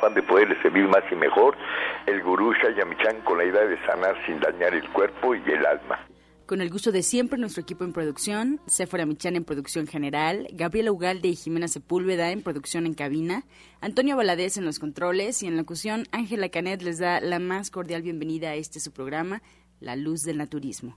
afán de poderle servir más y mejor, el gurú Shayamichan con la idea de sanar sin dañar el cuerpo y el alma. Con el gusto de siempre, nuestro equipo en producción, Sephora Michan en producción general, Gabriela Ugalde y Jimena Sepúlveda en producción en cabina, Antonio Valadez en los controles y en locución, Ángela Canet les da la más cordial bienvenida a este su programa, La Luz del Naturismo.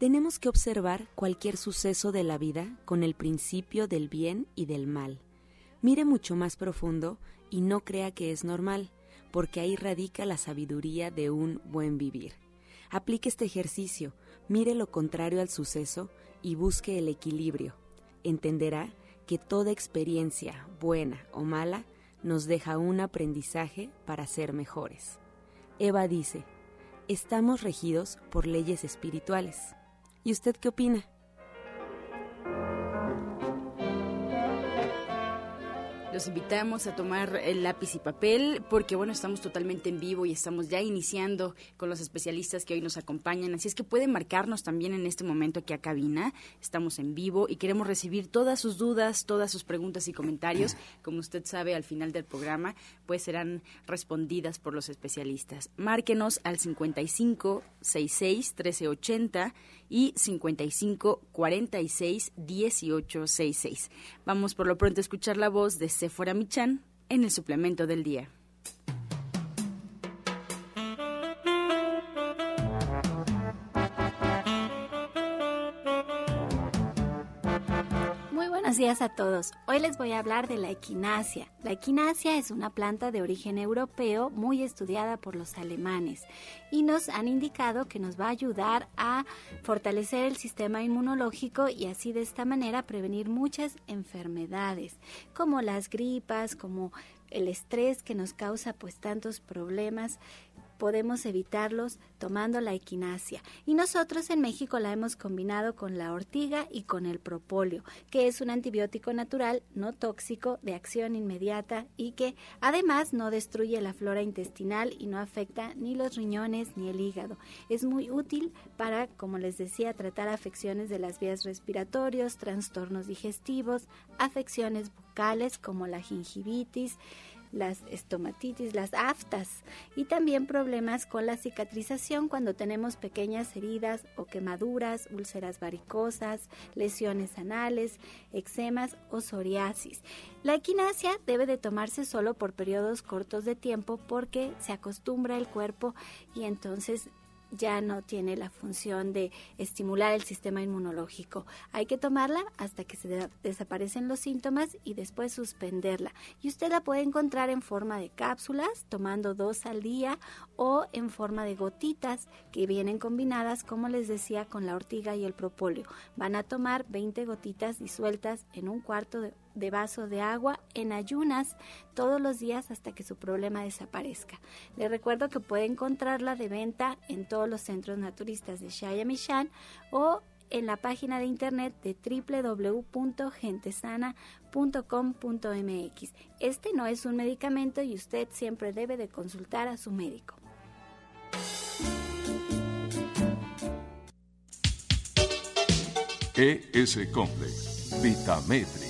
Tenemos que observar cualquier suceso de la vida con el principio del bien y del mal. Mire mucho más profundo y no crea que es normal, porque ahí radica la sabiduría de un buen vivir. Aplique este ejercicio, mire lo contrario al suceso y busque el equilibrio. Entenderá que toda experiencia, buena o mala, nos deja un aprendizaje para ser mejores. Eva dice, estamos regidos por leyes espirituales. ¿Y usted qué opina? Los invitamos a tomar el lápiz y papel porque, bueno, estamos totalmente en vivo y estamos ya iniciando con los especialistas que hoy nos acompañan. Así es que pueden marcarnos también en este momento aquí a cabina. Estamos en vivo y queremos recibir todas sus dudas, todas sus preguntas y comentarios. Como usted sabe, al final del programa, pues serán respondidas por los especialistas. Márquenos al 55 66 1380 y 55 46 18 66. Vamos por lo pronto a escuchar la voz de Sephora Michan en el suplemento del día. Días a todos. Hoy les voy a hablar de la equinacia. La equinacia es una planta de origen europeo muy estudiada por los alemanes y nos han indicado que nos va a ayudar a fortalecer el sistema inmunológico y así de esta manera prevenir muchas enfermedades como las gripas, como el estrés que nos causa pues tantos problemas podemos evitarlos tomando la equinacia. Y nosotros en México la hemos combinado con la ortiga y con el propóleo, que es un antibiótico natural no tóxico de acción inmediata y que además no destruye la flora intestinal y no afecta ni los riñones ni el hígado. Es muy útil para, como les decía, tratar afecciones de las vías respiratorias, trastornos digestivos, afecciones bucales como la gingivitis, las estomatitis, las aftas y también problemas con la cicatrización cuando tenemos pequeñas heridas o quemaduras, úlceras varicosas, lesiones anales, eczemas o psoriasis. La equinacia debe de tomarse solo por periodos cortos de tiempo porque se acostumbra el cuerpo y entonces ya no tiene la función de estimular el sistema inmunológico. Hay que tomarla hasta que se desaparecen los síntomas y después suspenderla. Y usted la puede encontrar en forma de cápsulas, tomando dos al día, o en forma de gotitas que vienen combinadas, como les decía, con la ortiga y el propóleo. Van a tomar 20 gotitas disueltas en un cuarto de de vaso de agua en ayunas todos los días hasta que su problema desaparezca. Le recuerdo que puede encontrarla de venta en todos los centros naturistas de Shayamishan o en la página de internet de www.gentesana.com.mx. Este no es un medicamento y usted siempre debe de consultar a su médico. ES Complex, Vitametri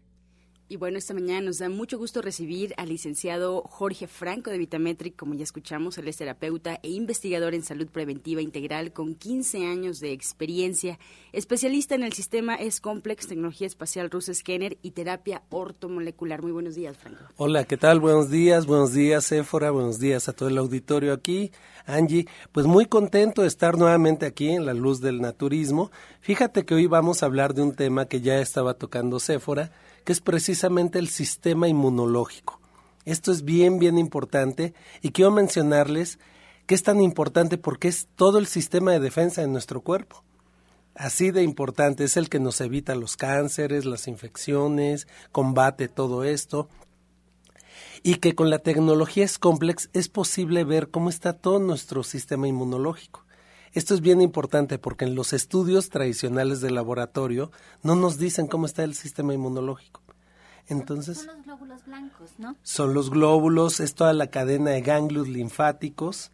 y bueno, esta mañana nos da mucho gusto recibir al licenciado Jorge Franco de Vitametric, como ya escuchamos, él es terapeuta e investigador en salud preventiva integral con 15 años de experiencia, especialista en el sistema S-Complex, tecnología espacial rusa Scanner y terapia ortomolecular. Muy buenos días, Franco. Hola, ¿qué tal? Buenos días, buenos días, Éfora, buenos días a todo el auditorio aquí. Angie, pues muy contento de estar nuevamente aquí en la luz del naturismo. Fíjate que hoy vamos a hablar de un tema que ya estaba tocando Séfora, que es precisamente el sistema inmunológico. Esto es bien, bien importante y quiero mencionarles que es tan importante porque es todo el sistema de defensa de nuestro cuerpo. Así de importante es el que nos evita los cánceres, las infecciones, combate todo esto. Y que con la tecnología es complex es posible ver cómo está todo nuestro sistema inmunológico. Esto es bien importante porque en los estudios tradicionales de laboratorio no nos dicen cómo está el sistema inmunológico. Entonces, son los glóbulos blancos, ¿no? Son los glóbulos, es toda la cadena de ganglios linfáticos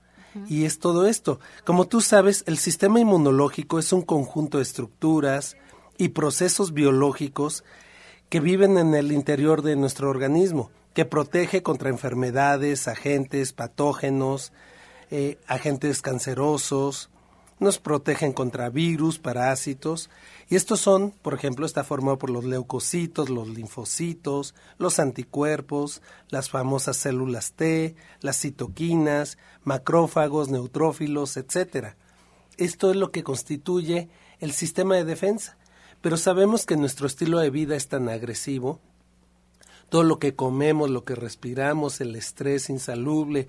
y es todo esto. Como tú sabes, el sistema inmunológico es un conjunto de estructuras y procesos biológicos que viven en el interior de nuestro organismo, que protege contra enfermedades, agentes patógenos, eh, agentes cancerosos, nos protegen contra virus, parásitos, y estos son, por ejemplo, está formado por los leucocitos, los linfocitos, los anticuerpos, las famosas células T, las citoquinas, macrófagos, neutrófilos, etcétera. Esto es lo que constituye el sistema de defensa. Pero sabemos que nuestro estilo de vida es tan agresivo, todo lo que comemos, lo que respiramos, el estrés insalubre,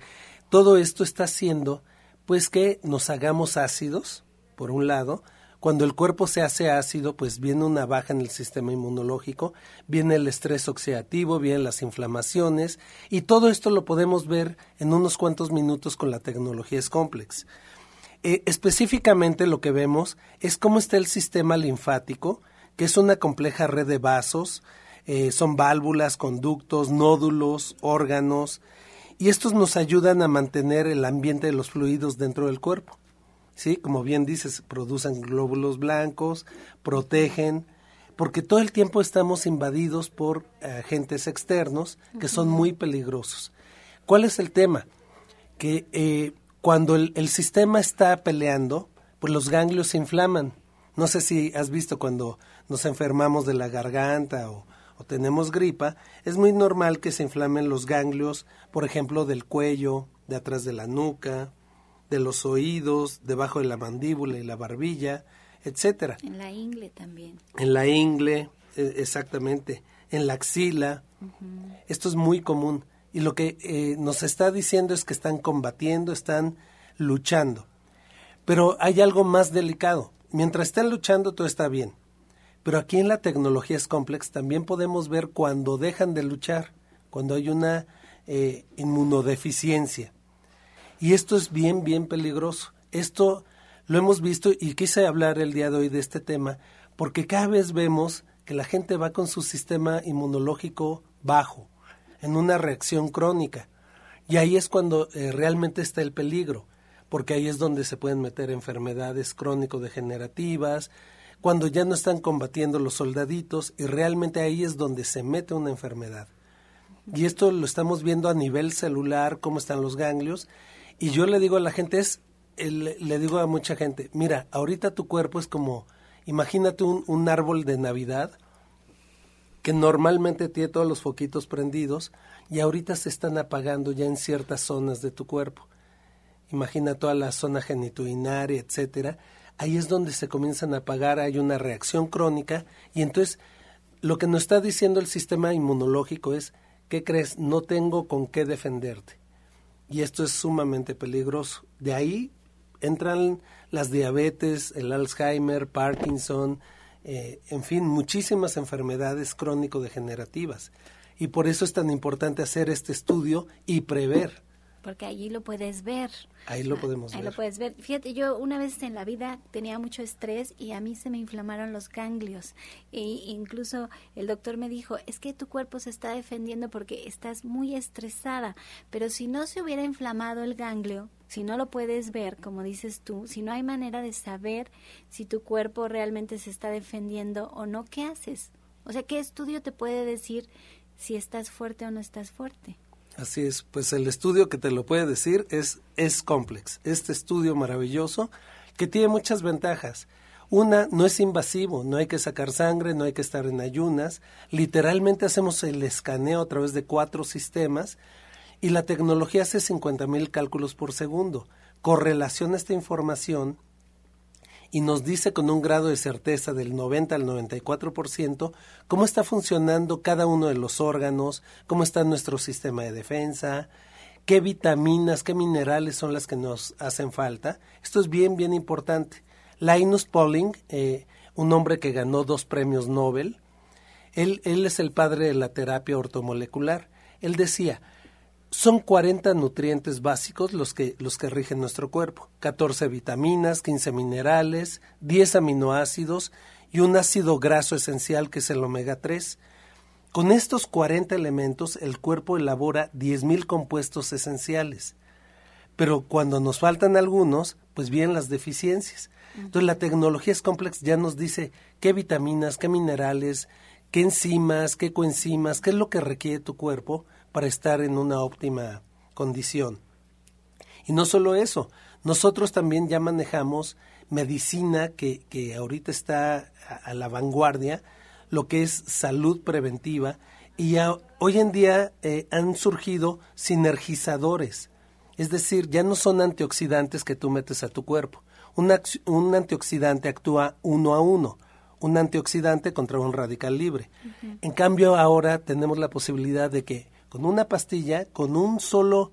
todo esto está haciendo pues que nos hagamos ácidos, por un lado, cuando el cuerpo se hace ácido, pues viene una baja en el sistema inmunológico, viene el estrés oxidativo, vienen las inflamaciones, y todo esto lo podemos ver en unos cuantos minutos con la tecnología es complex. Eh, específicamente lo que vemos es cómo está el sistema linfático, que es una compleja red de vasos, eh, son válvulas, conductos, nódulos, órganos, y estos nos ayudan a mantener el ambiente de los fluidos dentro del cuerpo. ¿Sí? Como bien dices, producen glóbulos blancos, protegen, porque todo el tiempo estamos invadidos por agentes externos que son muy peligrosos. ¿Cuál es el tema? Que eh, cuando el, el, sistema está peleando, pues los ganglios se inflaman. No sé si has visto cuando nos enfermamos de la garganta o, o tenemos gripa, es muy normal que se inflamen los ganglios, por ejemplo, del cuello, de atrás de la nuca, de los oídos, debajo de la mandíbula y la barbilla, etcétera. En la ingle también. En la ingle, e, exactamente. En la axila. Esto es muy común. Y lo que eh, nos está diciendo es que están combatiendo, están luchando. Pero hay algo más delicado. Mientras estén luchando, todo está bien. Pero aquí en la tecnología es complex también podemos ver cuando dejan de luchar, cuando hay una eh, inmunodeficiencia. Y esto es bien, bien peligroso. Esto lo hemos visto y quise hablar el día de hoy de este tema porque cada vez vemos que la gente va con su sistema inmunológico bajo, en una reacción crónica. Y ahí es cuando eh, realmente está el peligro, porque ahí es donde se pueden meter enfermedades crónico-degenerativas, cuando ya no están combatiendo los soldaditos y realmente ahí es donde se mete una enfermedad. Y esto lo estamos viendo a nivel celular, cómo están los ganglios. Y yo le digo a la gente, es, le digo a mucha gente, mira, ahorita tu cuerpo es como, imagínate un, un árbol de Navidad que normalmente tiene todos los foquitos prendidos y ahorita se están apagando ya en ciertas zonas de tu cuerpo. Imagina toda la zona geniturinaria, etcétera ahí es donde se comienzan a apagar, hay una reacción crónica y entonces lo que nos está diciendo el sistema inmunológico es, ¿qué crees? No tengo con qué defenderte. Y esto es sumamente peligroso. De ahí entran las diabetes, el Alzheimer, Parkinson, eh, en fin, muchísimas enfermedades crónico-degenerativas. Y por eso es tan importante hacer este estudio y prever, porque allí lo puedes ver. Ahí lo podemos Ahí ver. lo puedes ver. Fíjate, yo una vez en la vida tenía mucho estrés y a mí se me inflamaron los ganglios. E incluso el doctor me dijo, es que tu cuerpo se está defendiendo porque estás muy estresada. Pero si no se hubiera inflamado el ganglio, si no lo puedes ver, como dices tú, si no hay manera de saber si tu cuerpo realmente se está defendiendo o no, ¿qué haces? O sea, ¿qué estudio te puede decir si estás fuerte o no estás fuerte? Así es, pues el estudio que te lo puede decir es es complex. Este estudio maravilloso que tiene muchas ventajas. Una, no es invasivo, no hay que sacar sangre, no hay que estar en ayunas. Literalmente hacemos el escaneo a través de cuatro sistemas y la tecnología hace 50 mil cálculos por segundo. Correlaciona esta información y nos dice con un grado de certeza del 90 al 94% cómo está funcionando cada uno de los órganos, cómo está nuestro sistema de defensa, qué vitaminas, qué minerales son las que nos hacen falta. Esto es bien, bien importante. Linus Pauling, eh, un hombre que ganó dos premios Nobel, él, él es el padre de la terapia ortomolecular. Él decía, son 40 nutrientes básicos los que, los que rigen nuestro cuerpo. 14 vitaminas, 15 minerales, 10 aminoácidos y un ácido graso esencial que es el omega 3. Con estos 40 elementos el cuerpo elabora 10.000 compuestos esenciales. Pero cuando nos faltan algunos, pues vienen las deficiencias. Entonces la tecnología es complex, ya nos dice qué vitaminas, qué minerales, qué enzimas, qué coenzimas, qué es lo que requiere tu cuerpo para estar en una óptima condición. Y no solo eso, nosotros también ya manejamos medicina que, que ahorita está a, a, la vanguardia, lo que es salud preventiva, y ya, hoy en día eh, han surgido sinergizadores, es decir, ya no son antioxidantes que tú metes a tu cuerpo. Un, un antioxidante actúa uno a uno un antioxidante contra un radical libre. Uh -huh. En cambio, ahora tenemos la posibilidad de que con una pastilla, con un solo,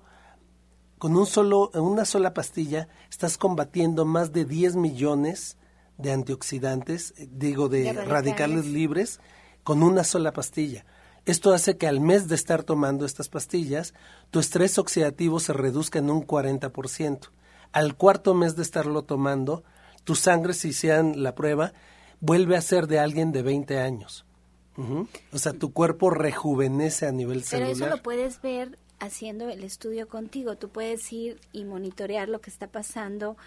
con un solo, una sola pastilla, estás combatiendo más de 10 millones de antioxidantes, digo, de, de radicales. radicales libres, con una sola pastilla. Esto hace que al mes de estar tomando estas pastillas, tu estrés oxidativo se reduzca en un 40%. Al cuarto mes de estarlo tomando, tu sangre, si hicieran la prueba, vuelve a ser de alguien de 20 años. Uh -huh. O sea, tu cuerpo rejuvenece a nivel Pero celular. eso lo puedes ver haciendo el estudio contigo. Tú puedes ir y monitorear lo que está pasando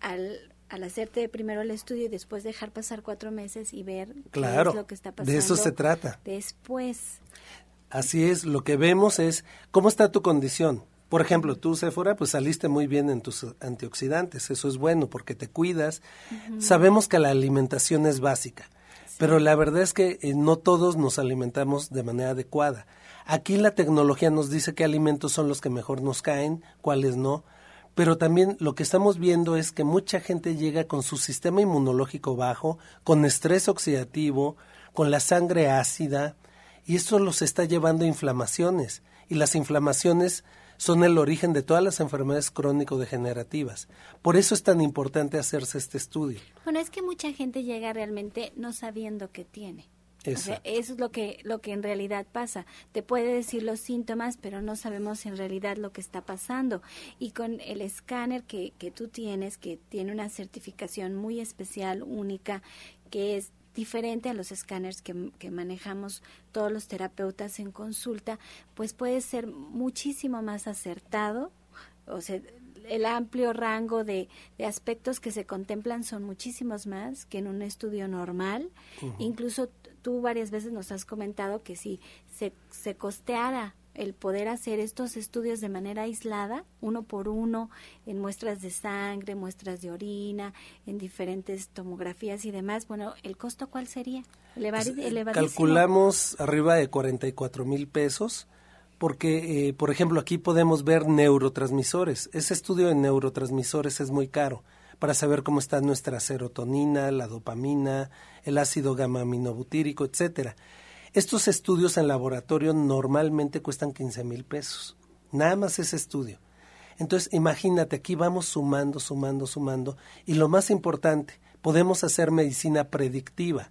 al, al hacerte primero el estudio y después dejar pasar cuatro meses y ver claro, qué es lo que está pasando. De eso se trata. Después. Así es, lo que vemos es cómo está tu condición. Por ejemplo, tú, Sephora, pues saliste muy bien en tus antioxidantes. Eso es bueno porque te cuidas. Uh -huh. Sabemos que la alimentación es básica. Pero la verdad es que eh, no todos nos alimentamos de manera adecuada. Aquí la tecnología nos dice qué alimentos son los que mejor nos caen, cuáles no. Pero también lo que estamos viendo es que mucha gente llega con su sistema inmunológico bajo, con estrés oxidativo, con la sangre ácida, y esto los está llevando a inflamaciones. Y las inflamaciones son el origen de todas las enfermedades crónico-degenerativas. Por eso es tan importante hacerse este estudio. Bueno, es que mucha gente llega realmente no sabiendo qué tiene. Eso. O sea, eso es lo que, lo que en realidad pasa. Te puede decir los síntomas, pero no sabemos en realidad lo que está pasando. Y con el escáner que, que tú tienes, que tiene una certificación muy especial, única, que es diferente a los escáneres que, que, manejamos todos los terapeutas en consulta, pues puede ser muchísimo más acertado, o sea, el amplio rango de, de aspectos que se contemplan son muchísimos más que en un estudio normal. Uh -huh. Incluso tú varias veces nos has comentado que si se, se costeara el poder hacer estos estudios de manera aislada, uno por uno, en muestras de sangre, muestras de orina, en diferentes tomografías y demás, bueno, ¿el costo cuál sería? Elevar, pues, calculamos arriba de 44 mil pesos, porque, eh, por ejemplo, aquí podemos ver neurotransmisores. Ese estudio de neurotransmisores es muy caro para saber cómo está nuestra serotonina, la dopamina, el ácido gamma aminobutírico, etcétera. Estos estudios en laboratorio normalmente cuestan 15 mil pesos. Nada más ese estudio. Entonces, imagínate, aquí vamos sumando, sumando, sumando. Y lo más importante, podemos hacer medicina predictiva.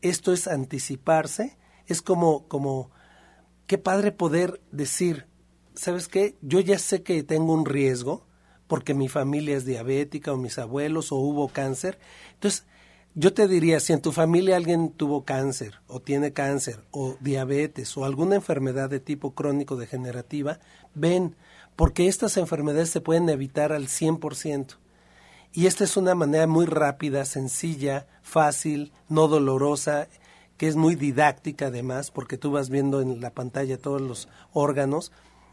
Esto es anticiparse. Es como, como, qué padre poder decir, ¿sabes qué? Yo ya sé que tengo un riesgo porque mi familia es diabética o mis abuelos o hubo cáncer. Entonces, yo te diría, si en tu familia alguien tuvo cáncer o tiene cáncer o diabetes o alguna enfermedad de tipo crónico degenerativa, ven, porque estas enfermedades se pueden evitar al 100%. Y esta es una manera muy rápida, sencilla, fácil, no dolorosa, que es muy didáctica además, porque tú vas viendo en la pantalla todos los órganos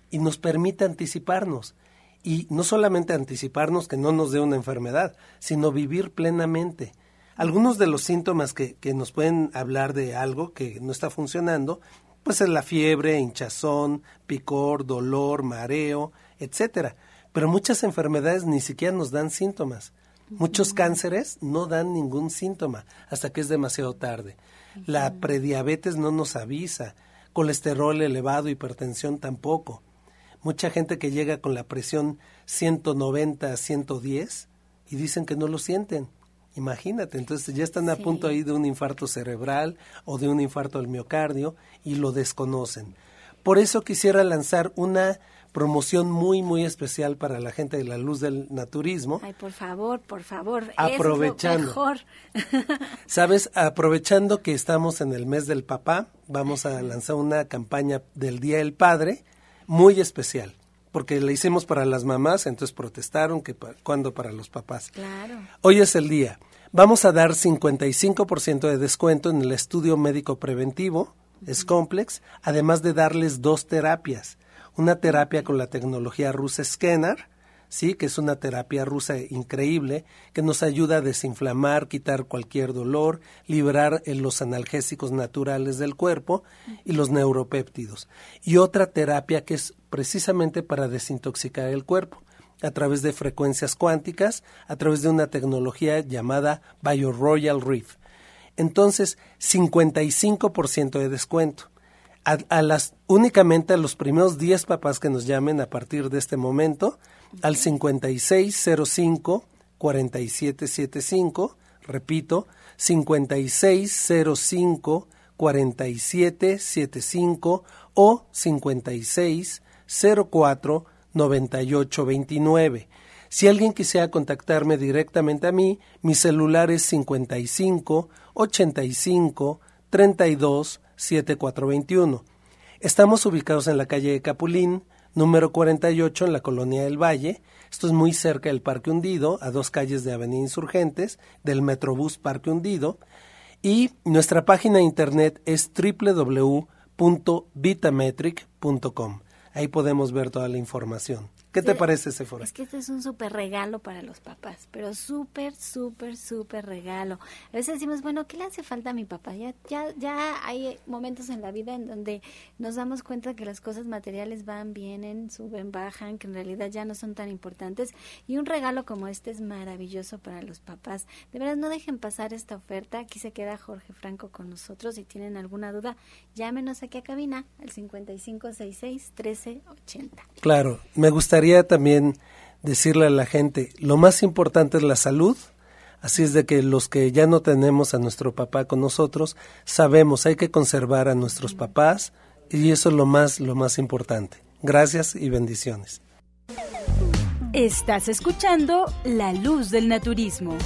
y nos permite anticiparnos. Y no solamente anticiparnos que no nos dé una enfermedad, sino vivir plenamente. Algunos de los síntomas que, que nos pueden hablar de algo que no está funcionando, pues es la fiebre, hinchazón, picor, dolor, mareo, etcétera. Pero muchas enfermedades ni siquiera nos dan síntomas. Muchos cánceres no dan ningún síntoma hasta que es demasiado tarde. La prediabetes no nos avisa, colesterol elevado, hipertensión tampoco mucha gente que llega con la presión 190 a 110 y dicen que no lo sienten. Imagínate, entonces ya están a punto ahí de un infarto cerebral o de un infarto al miocardio y lo desconocen. Por eso quisiera lanzar una promoción muy, muy especial para la gente de la luz del naturismo. Ay, por favor, por favor. Aprovechando. mejor. Sabes, aprovechando que estamos en el mes del papá, vamos a lanzar una campaña del Día del Padre muy especial, porque la hicimos para las mamás, entonces protestaron que cuando para los papás. Claro. Hoy es el día. Vamos a dar 55% de descuento en el estudio médico preventivo, es complex, además de darles dos terapias. Una terapia con la tecnología rusa Scanner, sí, que es una terapia rusa increíble que nos ayuda a desinflamar, quitar cualquier dolor, liberar los analgésicos naturales del cuerpo y los neuropéptidos. Y otra terapia que es precisamente para desintoxicar el cuerpo a través de frecuencias cuánticas, a través de una tecnología llamada BioRoyal Reef. Entonces, 55% de descuento. A, las únicamente a los primeros 10 papás que nos llamen a partir de este momento al 5605 4775, repito, 5605 4775 o 5604 9829. Si alguien quisiera contactarme directamente a mí, mi celular es 55 85 32 7421. Estamos ubicados en la calle de Capulín, número 48 en la colonia del Valle. Esto es muy cerca del Parque Hundido, a dos calles de Avenida Insurgentes, del Metrobús Parque Hundido. Y nuestra página de internet es www.vitametric.com. Ahí podemos ver toda la información. ¿Qué te parece, Sephora? Es que este es un súper regalo para los papás, pero súper, súper, súper regalo. A veces decimos, bueno, ¿qué le hace falta a mi papá? Ya, ya, ya hay momentos en la vida en donde nos damos cuenta que las cosas materiales van, vienen, suben, bajan, que en realidad ya no son tan importantes. Y un regalo como este es maravilloso para los papás. De verdad, no dejen pasar esta oferta. Aquí se queda Jorge Franco con nosotros. Si tienen alguna duda, llámenos aquí a cabina al 5566-1380. Claro, me gusta también decirle a la gente, lo más importante es la salud, así es de que los que ya no tenemos a nuestro papá con nosotros, sabemos, hay que conservar a nuestros papás y eso es lo más, lo más importante. Gracias y bendiciones. Estás escuchando La Luz del Naturismo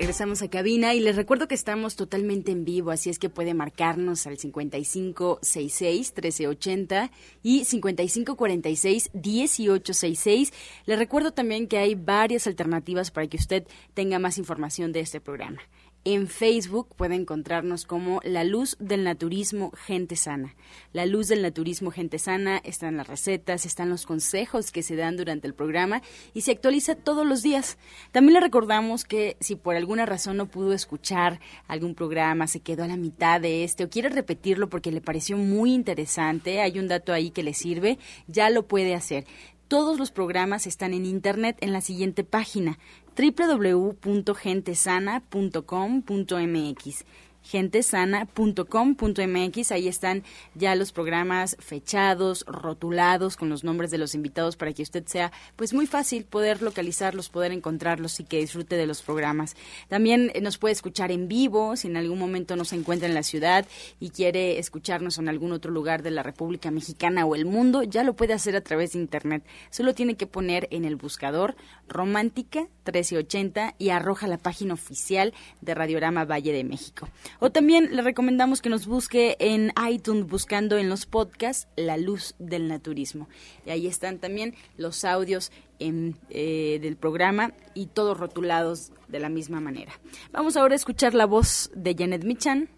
regresamos a cabina y les recuerdo que estamos totalmente en vivo, así es que puede marcarnos al 5566-1380 y 5546-1866. Les recuerdo también que hay varias alternativas para que usted tenga más información de este programa. En Facebook puede encontrarnos como La Luz del Naturismo Gente Sana. La Luz del Naturismo Gente Sana están las recetas, están los consejos que se dan durante el programa y se actualiza todos los días. También le recordamos que si por alguna razón no pudo escuchar algún programa, se quedó a la mitad de este o quiere repetirlo porque le pareció muy interesante, hay un dato ahí que le sirve, ya lo puede hacer. Todos los programas están en internet en la siguiente página www.gentesana.com.mx. gentesana.com.mx. Ahí están ya los programas fechados, rotulados con los nombres de los invitados para que usted sea pues muy fácil poder localizarlos, poder encontrarlos y que disfrute de los programas. También eh, nos puede escuchar en vivo si en algún momento no se encuentra en la ciudad y quiere escucharnos en algún otro lugar de la República Mexicana o el mundo, ya lo puede hacer a través de internet. Solo tiene que poner en el buscador Romántica 1380 y arroja la página oficial de Radiorama Valle de México. O también le recomendamos que nos busque en iTunes buscando en los podcasts La Luz del Naturismo. Y ahí están también los audios eh, del programa y todos rotulados de la misma manera. Vamos ahora a escuchar la voz de Janet Michan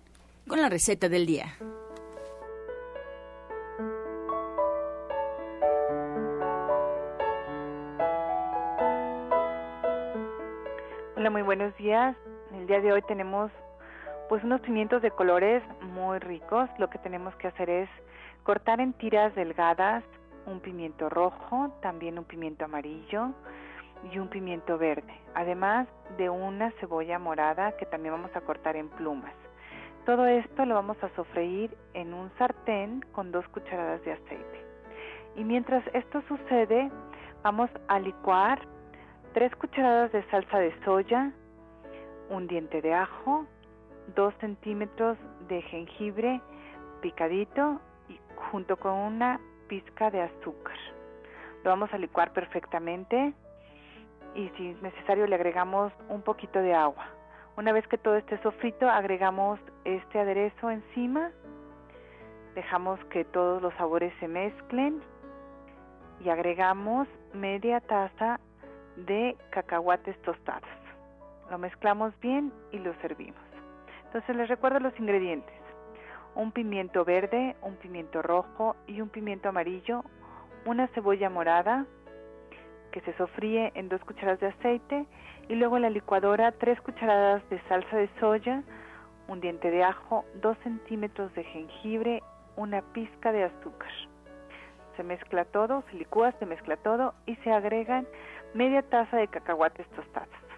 con la receta del día. Hola, muy buenos días. El día de hoy tenemos pues unos pimientos de colores muy ricos. Lo que tenemos que hacer es cortar en tiras delgadas un pimiento rojo, también un pimiento amarillo y un pimiento verde, además de una cebolla morada que también vamos a cortar en plumas. Todo esto lo vamos a sofreír en un sartén con dos cucharadas de aceite. Y mientras esto sucede, vamos a licuar tres cucharadas de salsa de soya, un diente de ajo, 2 centímetros de jengibre picadito y junto con una pizca de azúcar. Lo vamos a licuar perfectamente y si es necesario le agregamos un poquito de agua. Una vez que todo esté sofrito, agregamos este aderezo encima, dejamos que todos los sabores se mezclen y agregamos media taza de cacahuates tostados. Lo mezclamos bien y lo servimos. Entonces les recuerdo los ingredientes. Un pimiento verde, un pimiento rojo y un pimiento amarillo, una cebolla morada que se sofríe en dos cucharadas de aceite y luego en la licuadora tres cucharadas de salsa de soya, un diente de ajo, dos centímetros de jengibre, una pizca de azúcar. Se mezcla todo, se licúa, se mezcla todo y se agregan media taza de cacahuates tostados.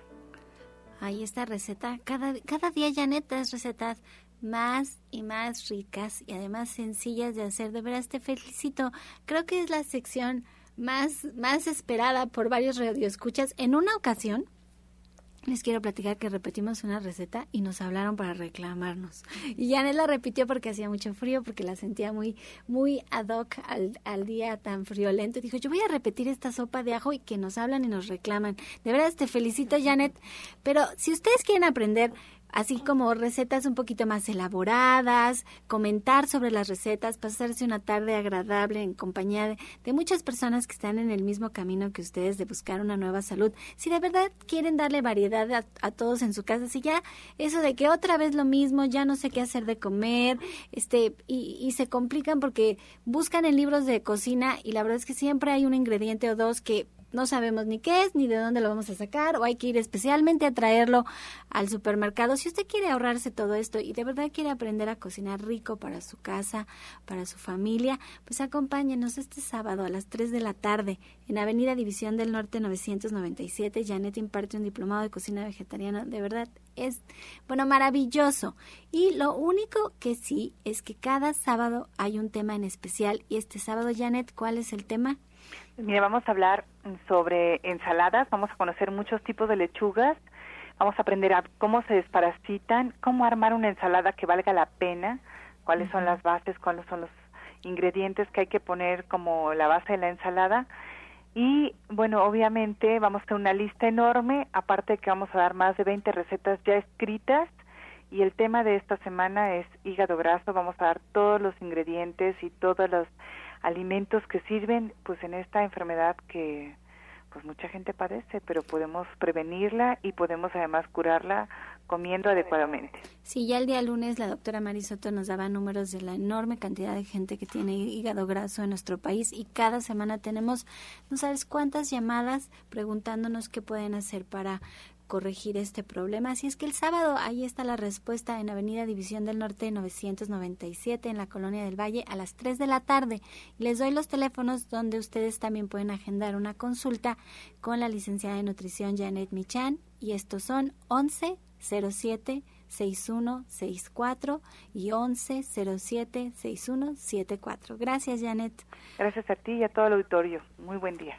Ahí esta receta. Cada, cada día, Janet, traes recetas más y más ricas y además sencillas de hacer. De veras, te felicito. Creo que es la sección más, más esperada por varios radioescuchas. En una ocasión, les quiero platicar que repetimos una receta y nos hablaron para reclamarnos. Y Janet la repitió porque hacía mucho frío, porque la sentía muy, muy ad hoc al, al día tan friolento. Dijo, yo voy a repetir esta sopa de ajo y que nos hablan y nos reclaman. De verdad, te felicito, Janet. Pero si ustedes quieren aprender así como recetas un poquito más elaboradas, comentar sobre las recetas, pasarse una tarde agradable en compañía de, muchas personas que están en el mismo camino que ustedes de buscar una nueva salud. Si de verdad quieren darle variedad a, todos en su casa, si ya eso de que otra vez lo mismo, ya no sé qué hacer de comer, este, y, y se complican porque buscan en libros de cocina y la verdad es que siempre hay un ingrediente o dos que no sabemos ni qué es, ni de dónde lo vamos a sacar, o hay que ir especialmente a traerlo al supermercado. Si usted quiere ahorrarse todo esto y de verdad quiere aprender a cocinar rico para su casa, para su familia, pues acompáñenos este sábado a las 3 de la tarde en Avenida División del Norte 997. Janet imparte un diplomado de cocina vegetariana. De verdad, es, bueno, maravilloso. Y lo único que sí es que cada sábado hay un tema en especial. Y este sábado, Janet, ¿cuál es el tema? Mire, vamos a hablar sobre ensaladas, vamos a conocer muchos tipos de lechugas, vamos a aprender a cómo se desparasitan, cómo armar una ensalada que valga la pena, cuáles son las bases, cuáles son los ingredientes que hay que poner como la base de la ensalada. Y bueno, obviamente vamos a tener una lista enorme, aparte de que vamos a dar más de 20 recetas ya escritas. Y el tema de esta semana es hígado graso. Vamos a dar todos los ingredientes y todos los alimentos que sirven pues en esta enfermedad que pues mucha gente padece, pero podemos prevenirla y podemos además curarla comiendo adecuadamente. Sí, ya el día lunes la doctora Marisoto nos daba números de la enorme cantidad de gente que tiene hígado graso en nuestro país y cada semana tenemos no sabes cuántas llamadas preguntándonos qué pueden hacer para corregir este problema. Así es que el sábado ahí está la respuesta en Avenida División del Norte 997 en la Colonia del Valle a las 3 de la tarde. Les doy los teléfonos donde ustedes también pueden agendar una consulta con la licenciada de nutrición Janet Michan y estos son 11 07 6164 y 11 07 6174. Gracias, Janet. Gracias a ti y a todo el auditorio. Muy buen día.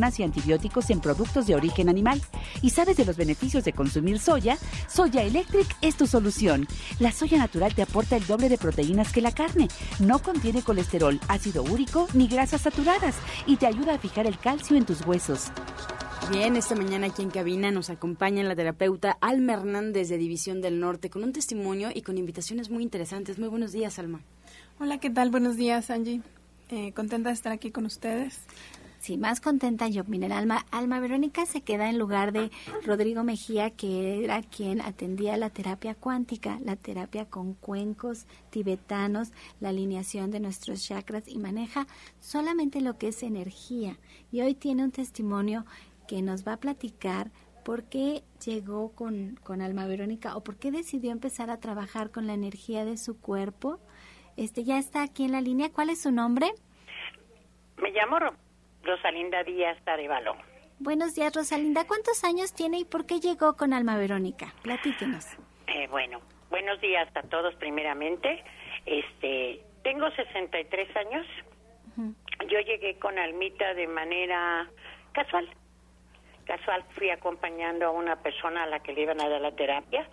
y antibióticos en productos de origen animal y sabes de los beneficios de consumir soya, Soya Electric es tu solución. La soya natural te aporta el doble de proteínas que la carne, no contiene colesterol, ácido úrico ni grasas saturadas y te ayuda a fijar el calcio en tus huesos. Bien, esta mañana aquí en cabina nos acompaña la terapeuta Alma Hernández de División del Norte con un testimonio y con invitaciones muy interesantes. Muy buenos días, Alma. Hola, ¿qué tal? Buenos días, Angie. Eh, contenta de estar aquí con ustedes. Sí, más contenta yo. Miren, Alma, Alma Verónica se queda en lugar de Rodrigo Mejía, que era quien atendía la terapia cuántica, la terapia con cuencos tibetanos, la alineación de nuestros chakras y maneja solamente lo que es energía. Y hoy tiene un testimonio que nos va a platicar por qué llegó con, con Alma Verónica o por qué decidió empezar a trabajar con la energía de su cuerpo. Este ya está aquí en la línea. ¿Cuál es su nombre? Me llamo Rosalinda Díaz Arevalo. Buenos días, Rosalinda. ¿Cuántos años tiene y por qué llegó con Alma Verónica? Platíquenos. Eh, bueno, buenos días a todos primeramente. Este, tengo 63 años. Yo llegué con Almita de manera casual. Casual fui acompañando a una persona a la que le iban a dar la terapia.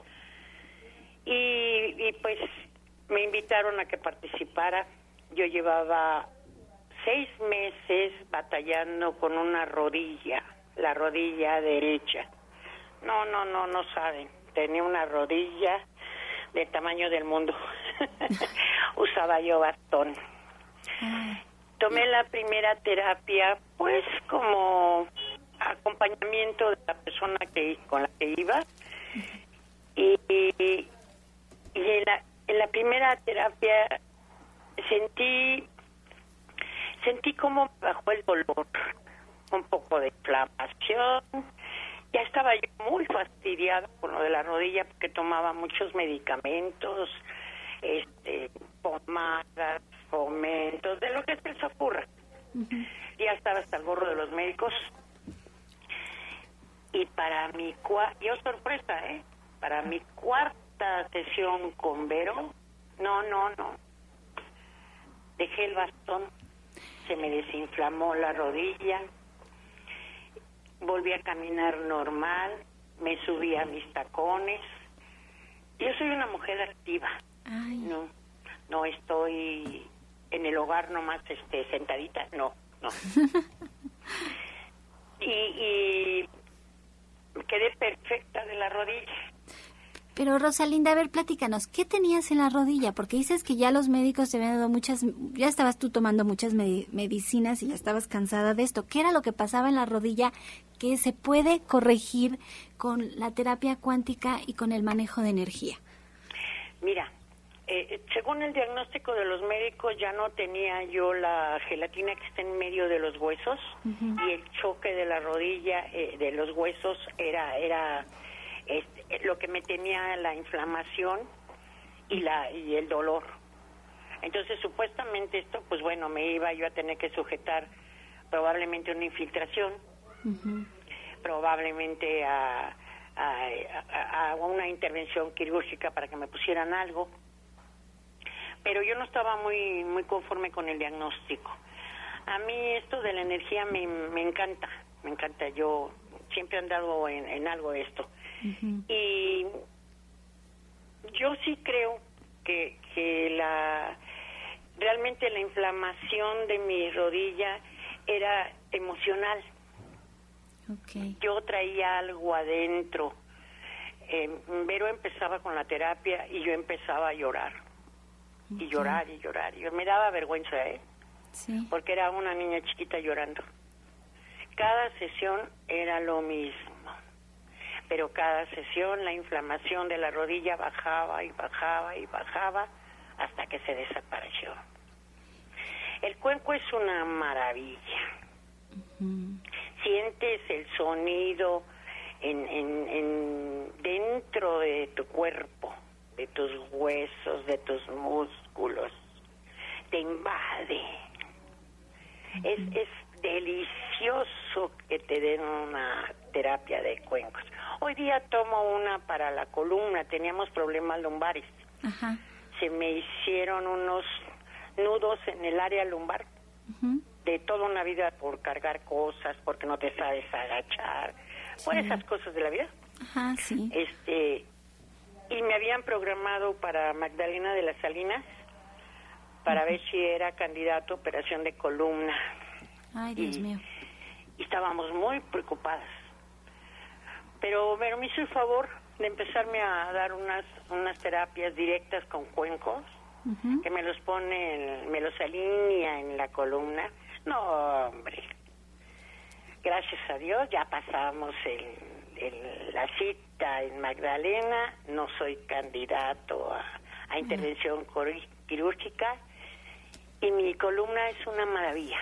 Y, y pues me invitaron a que participara. Yo llevaba seis meses batallando con una rodilla, la rodilla derecha. No, no, no, no saben. Tenía una rodilla del tamaño del mundo. Usaba yo bastón. Tomé la primera terapia, pues como acompañamiento de la persona que con la que iba. Y, y, en, la, en la primera terapia sentí sentí como bajó el dolor, un poco de inflamación. Ya estaba yo muy fastidiada con lo de la rodilla porque tomaba muchos medicamentos, este, pomadas, fomentos, de lo que se les ocurra. Ya estaba hasta el gorro de los médicos. Y para mi cuarta, yo sorpresa, ¿eh? Para mi cuarta sesión con Vero, no, no, no. Dejé el bastón se me desinflamó la rodilla, volví a caminar normal, me subí a mis tacones. Yo soy una mujer activa. No, no estoy en el hogar nomás este, sentadita, no, no. y, y quedé perfecta de la rodilla. Pero Rosalinda, a ver, platícanos, ¿qué tenías en la rodilla? Porque dices que ya los médicos te habían dado muchas, ya estabas tú tomando muchas medicinas y ya estabas cansada de esto. ¿Qué era lo que pasaba en la rodilla que se puede corregir con la terapia cuántica y con el manejo de energía? Mira, eh, según el diagnóstico de los médicos ya no tenía yo la gelatina que está en medio de los huesos y el choque de la rodilla eh, de los huesos era era este, lo que me tenía la inflamación y la y el dolor. Entonces, supuestamente esto, pues bueno, me iba yo a tener que sujetar probablemente una infiltración, probablemente a, a, una intervención quirúrgica para que me pusieran algo. Pero yo no estaba muy muy conforme con el diagnóstico. A mí esto de la energía me, me encanta, me encanta. Yo siempre he andado en, en algo de esto. Y yo sí creo que, que la realmente la inflamación de mi rodilla era emocional. Yo traía algo adentro. Eh, Vero empezaba con la terapia y yo empezaba a llorar. Y llorar y llorar. Y me daba vergüenza, ¿eh? Sí. Porque era una niña chiquita llorando. Cada sesión era lo mismo. Pero cada sesión la inflamación de la rodilla bajaba y bajaba y bajaba hasta que se desapareció. El cuenco es una maravilla. Sientes el sonido en, en, dentro de tu cuerpo, de tus huesos, de tus músculos. Te invade. es, es delicioso que te den una terapia de cuencos. Hoy día tomo una para la columna, teníamos problemas lumbares. Se me hicieron unos nudos en el área lumbar de toda una vida por cargar cosas, porque no te sabes agachar, por esas cosas de la vida. Ajá, sí. Este, y me habían programado para Magdalena de las Salinas para ver si era candidato a operación de columna. Ay, Dios mío. Y estábamos muy preocupadas. Pero, pero me hizo el favor de empezarme a dar unas, unas terapias directas con cuencos que me los pone, me los alinea en la columna. No, hombre. Gracias a Dios ya pasamos el, la cita en Magdalena. No soy candidato a, intervención quirúrgica y mi columna es una maravilla.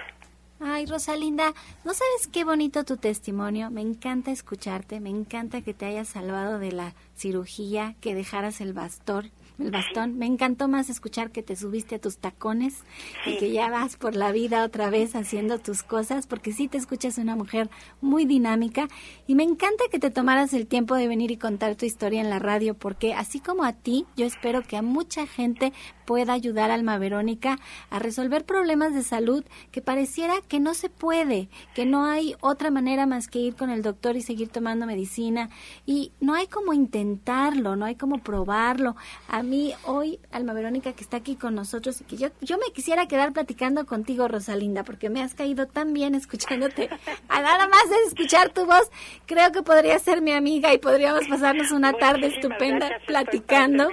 Ay, Rosalinda, ¿no sabes qué bonito tu testimonio? Me encanta escucharte, me encanta que te hayas salvado de la cirugía, que dejaras el bastón el bastón. Me encantó más escuchar que te subiste a tus tacones y que ya vas por la vida otra vez haciendo tus cosas, porque sí te escuchas una mujer muy dinámica y me encanta que te tomaras el tiempo de venir y contar tu historia en la radio, porque así como a ti, yo espero que a mucha gente pueda ayudar a Alma Verónica a resolver problemas de salud que pareciera que no se puede, que no hay otra manera más que ir con el doctor y seguir tomando medicina y no hay como intentarlo, no hay como probarlo. A mí hoy, Alma Verónica, que está aquí con nosotros y que yo, yo me quisiera quedar platicando contigo, Rosalinda, porque me has caído tan bien escuchándote. A nada más de escuchar tu voz, creo que podría ser mi amiga y podríamos pasarnos una tarde estupenda platicando.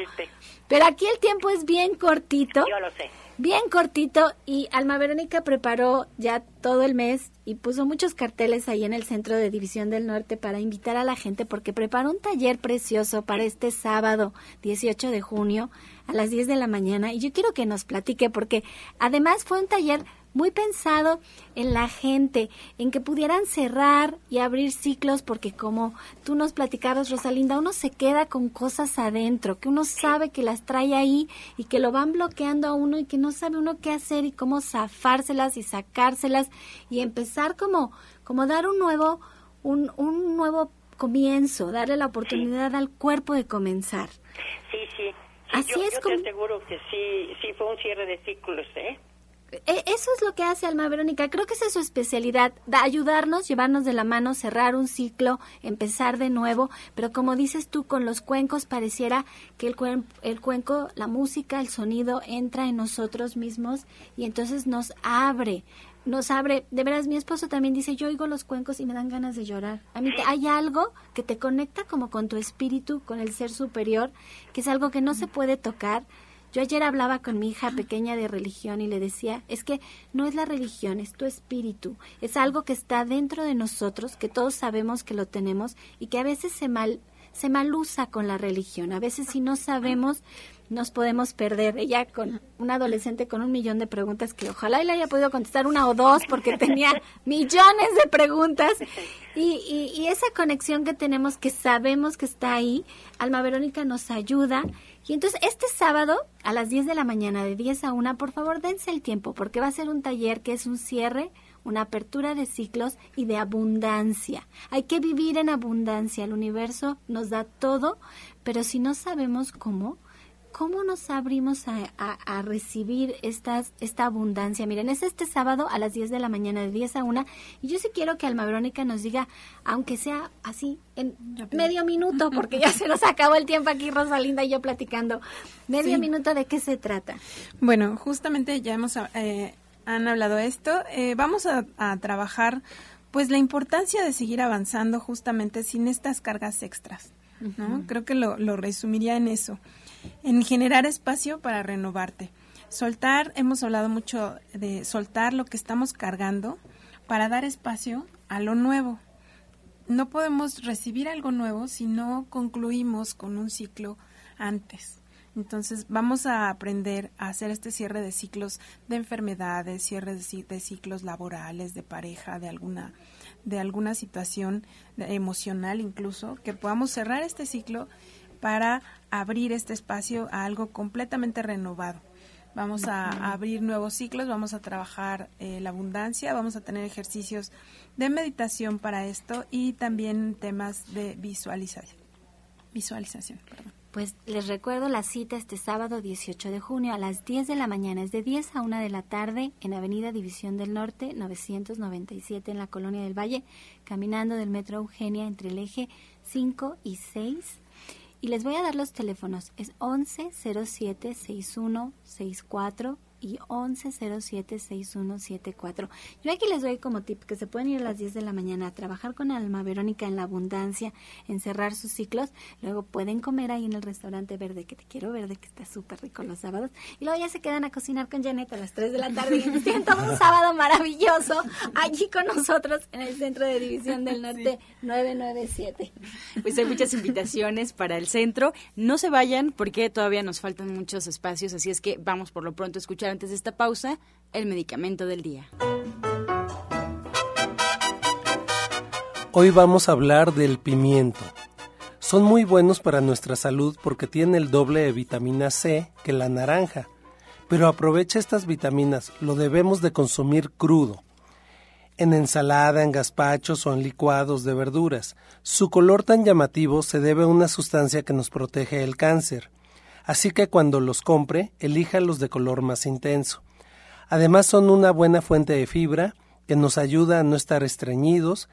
Pero aquí el tiempo es bien cortito. Yo lo sé bien cortito y Alma Verónica preparó ya todo el mes y puso muchos carteles ahí en el centro de División del Norte para invitar a la gente porque preparó un taller precioso para este sábado 18 de junio a las 10 de la mañana. Y yo quiero que nos platique porque además fue un taller muy pensado en la gente, en que pudieran cerrar y abrir ciclos, porque como tú nos platicabas, Rosalinda, uno se queda con cosas adentro, que uno sabe que las trae ahí y que lo van bloqueando a uno y que no sabe uno qué hacer y cómo zafárselas y sacárselas y empezar como, como dar un nuevo, un, un nuevo comienzo, darle la oportunidad al cuerpo de comenzar. Sí, sí. Así es como... te aseguro que sí, sí fue un cierre de ciclos, ¿eh? E, eso es lo que hace Alma Verónica. Creo que esa es su especialidad, da, ayudarnos, llevarnos de la mano, cerrar un ciclo, empezar de nuevo. Pero como dices tú, con los cuencos pareciera que el, el cuenco, la música, el sonido entra en nosotros mismos y entonces nos abre, nos abre. De veras, mi esposo también dice, yo oigo los cuencos y me dan ganas de llorar. A mí hay algo que te conecta como con tu espíritu, con el ser superior, que es algo que no se puede tocar yo ayer hablaba con mi hija pequeña de religión y le decía, es que no es la religión, es tu espíritu, es algo que está dentro de nosotros, que todos sabemos que lo tenemos y que a veces se mal se malusa con la religión. A veces si no sabemos nos podemos perder. Ella con una adolescente con un millón de preguntas que ojalá le haya podido contestar una o dos porque tenía millones de preguntas. Y, y, y, esa conexión que tenemos, que sabemos que está ahí, Alma Verónica nos ayuda y entonces este sábado a las 10 de la mañana, de 10 a 1, por favor dense el tiempo porque va a ser un taller que es un cierre, una apertura de ciclos y de abundancia. Hay que vivir en abundancia. El universo nos da todo, pero si no sabemos cómo, ¿cómo nos abrimos a, recibir estas, esta abundancia? Miren, es este sábado a las 10 de la mañana, de 10 a 1, y yo sí quiero que Alma Verónica nos diga, aunque sea así, en medio minuto, porque ya se nos acabó el tiempo aquí, Rosalinda y yo platicando, medio minuto de qué se trata. Bueno, justamente ya hemos, eh, han hablado esto, eh, vamos a, a trabajar Pues la importancia de seguir avanzando justamente sin estas cargas extras. ¿no? Creo que lo, lo resumiría en eso, en generar espacio para renovarte. Soltar, hemos hablado mucho de soltar lo que estamos cargando para dar espacio a lo nuevo. No podemos recibir algo nuevo si no concluimos con un ciclo antes. Entonces vamos a aprender a hacer este cierre de ciclos de enfermedades, cierre de, ciclos laborales, de pareja, de alguna, de alguna situación emocional incluso, que podamos cerrar este ciclo para abrir este espacio a algo completamente renovado. Vamos a, abrir nuevos ciclos, vamos a trabajar eh, la abundancia, vamos a tener ejercicios de meditación para esto y también temas de visualización. Visualización, perdón. Pues les recuerdo la cita este sábado 18 de junio a las 10 de la mañana, es de 10 a 1 de la tarde en Avenida División del Norte 997 en la Colonia del Valle, caminando del Metro Eugenia entre el eje 5 y 6. Y les voy a dar los teléfonos, es 11 07 61 64 y 11076174. Yo aquí les doy como tip que se pueden ir a las 10 de la mañana a trabajar con Alma Verónica en la abundancia, en cerrar sus ciclos, luego pueden comer ahí en el restaurante verde, que te quiero verde, que está súper rico los sábados, y luego ya se quedan a cocinar con Janet a las 3 de la tarde y siento un sábado maravilloso allí con nosotros en el Centro de División del Norte 997. Pues hay muchas invitaciones para el centro, no se vayan porque todavía nos faltan muchos espacios, así es que vamos por lo pronto a escuchar antes de esta pausa el medicamento del día. Hoy vamos a hablar del pimiento. Son muy buenos para nuestra salud porque tienen el doble de vitamina C que la naranja. Pero aprovecha estas vitaminas, lo debemos de consumir crudo. En ensalada, en gazpachos o en licuados de verduras. Su color tan llamativo se debe a una sustancia que nos protege del cáncer así que cuando los compre, elija los de color más intenso. Además son una buena fuente de fibra que nos ayuda a no estar estreñidos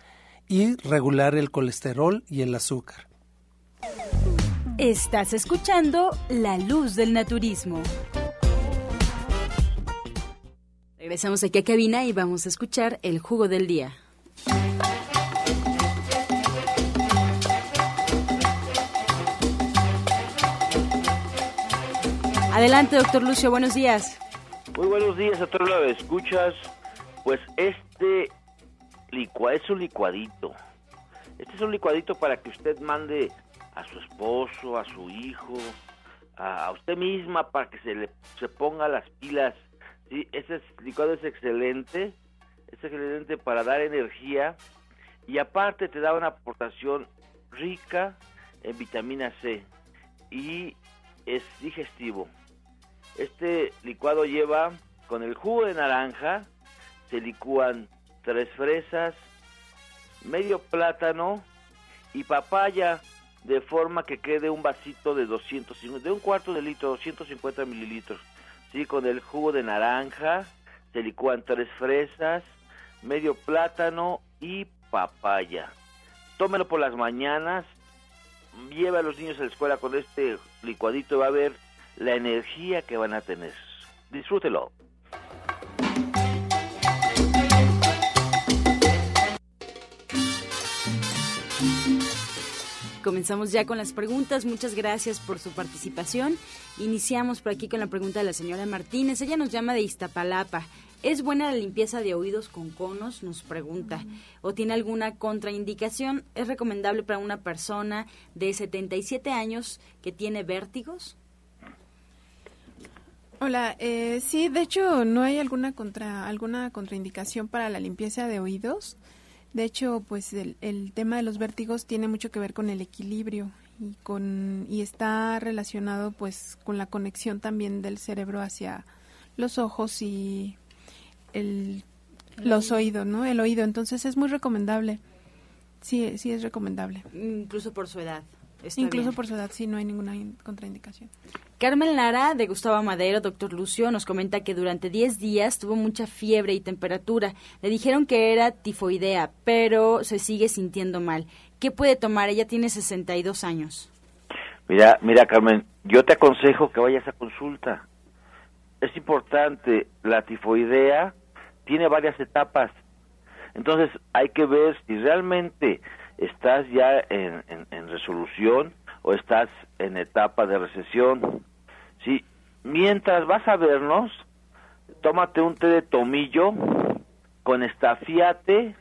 y regular el colesterol y el azúcar. Estás escuchando La Luz del Naturismo. Regresamos aquí a cabina y vamos a escuchar el jugo del día. Adelante, doctor Lucio, buenos días. Muy buenos días a todos los escuchas. Pues este licua es un licuadito. Este es un licuadito para que usted mande a su esposo, a su hijo, a, usted misma para que se le se ponga las pilas. Sí, ese licuado es excelente, es excelente para dar energía y aparte te da una aportación rica en vitamina C y es digestivo. Este licuado lleva con el jugo de naranja, se licúan tres fresas, medio plátano y papaya de forma que quede un vasito de 250, de un cuarto de litro, 250 mililitros. Sí, con el jugo de naranja se licúan tres fresas, medio plátano y papaya. Tómelo por las mañanas, lleva a los niños a la escuela con este licuadito, va a ver la energía que van a tener. Disfrútelo. Comenzamos ya con las preguntas. Muchas gracias por su participación. Iniciamos por aquí con la pregunta de la señora Martínez. Ella nos llama de Iztapalapa. ¿Es buena la limpieza de oídos con conos? Nos pregunta. ¿O tiene alguna contraindicación? ¿Es recomendable para una persona de 77 años que tiene vértigos? Hola, eh, sí, de hecho no hay alguna contra alguna contraindicación para la limpieza de oídos. De hecho, pues el, el, tema de los vértigos tiene mucho que ver con el equilibrio y con y está relacionado pues con la conexión también del cerebro hacia los ojos y el, los oídos, ¿no? El oído. Entonces es muy recomendable. Sí, sí es recomendable. Incluso por su edad. Incluso por su edad, sí, no hay ninguna contraindicación. Carmen Lara, de Gustavo Madero, doctor Lucio, nos comenta que durante 10 días tuvo mucha fiebre y temperatura. Le dijeron que era tifoidea, pero se sigue sintiendo mal. ¿Qué puede tomar? Ella tiene 62 años. Mira, mira, Carmen, yo te aconsejo que vayas a consulta. Es importante, la tifoidea tiene varias etapas. Entonces hay que ver si realmente estás ya en, resolución o estás en etapa de recesión. ¿sí? Mientras vas a vernos, tómate un té de tomillo con estafiate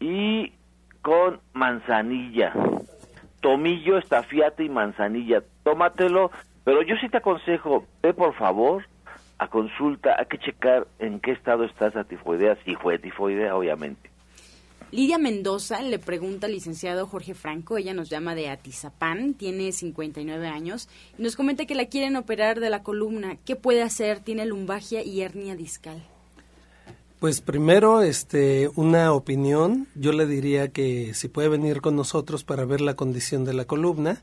y con manzanilla. Tomillo, estafiate y manzanilla. Tómatelo, pero yo sí te aconsejo, ve por favor a consulta, hay que checar en qué estado estás la tifoidea, si fue tifoidea, obviamente. Lidia Mendoza le pregunta al licenciado Jorge Franco, ella nos llama de Atizapán, tiene 59 años, y nos comenta que la quieren operar de la columna. ¿Qué puede hacer? Tiene lumbagia y hernia discal. Pues primero, este, una opinión. Yo le diría que si puede venir con nosotros para ver la condición de la columna.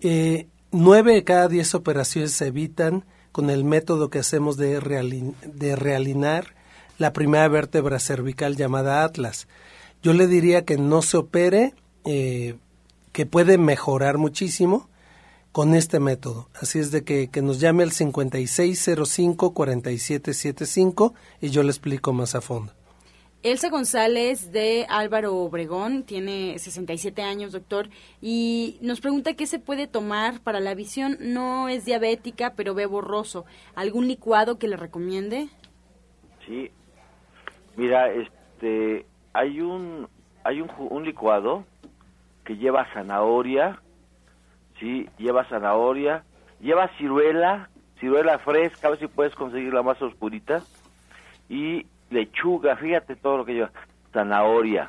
Eh, nueve de cada diez operaciones se evitan con el método que hacemos de, de realinar la primera vértebra cervical llamada Atlas. Yo le diría que no se opere, eh, que puede mejorar muchísimo con este método. Así es de que, que nos llame al 5605-4775 y yo le explico más a fondo. Elsa González de Álvaro Obregón tiene 67 años, doctor, y nos pregunta qué se puede tomar para la visión. No es diabética, pero ve borroso. ¿Algún licuado que le recomiende? Sí. Mira, este hay un hay un, un licuado que lleva zanahoria, sí, lleva zanahoria, lleva ciruela, ciruela fresca, a ver si puedes conseguir la más oscurita, y lechuga, fíjate todo lo que lleva, zanahoria,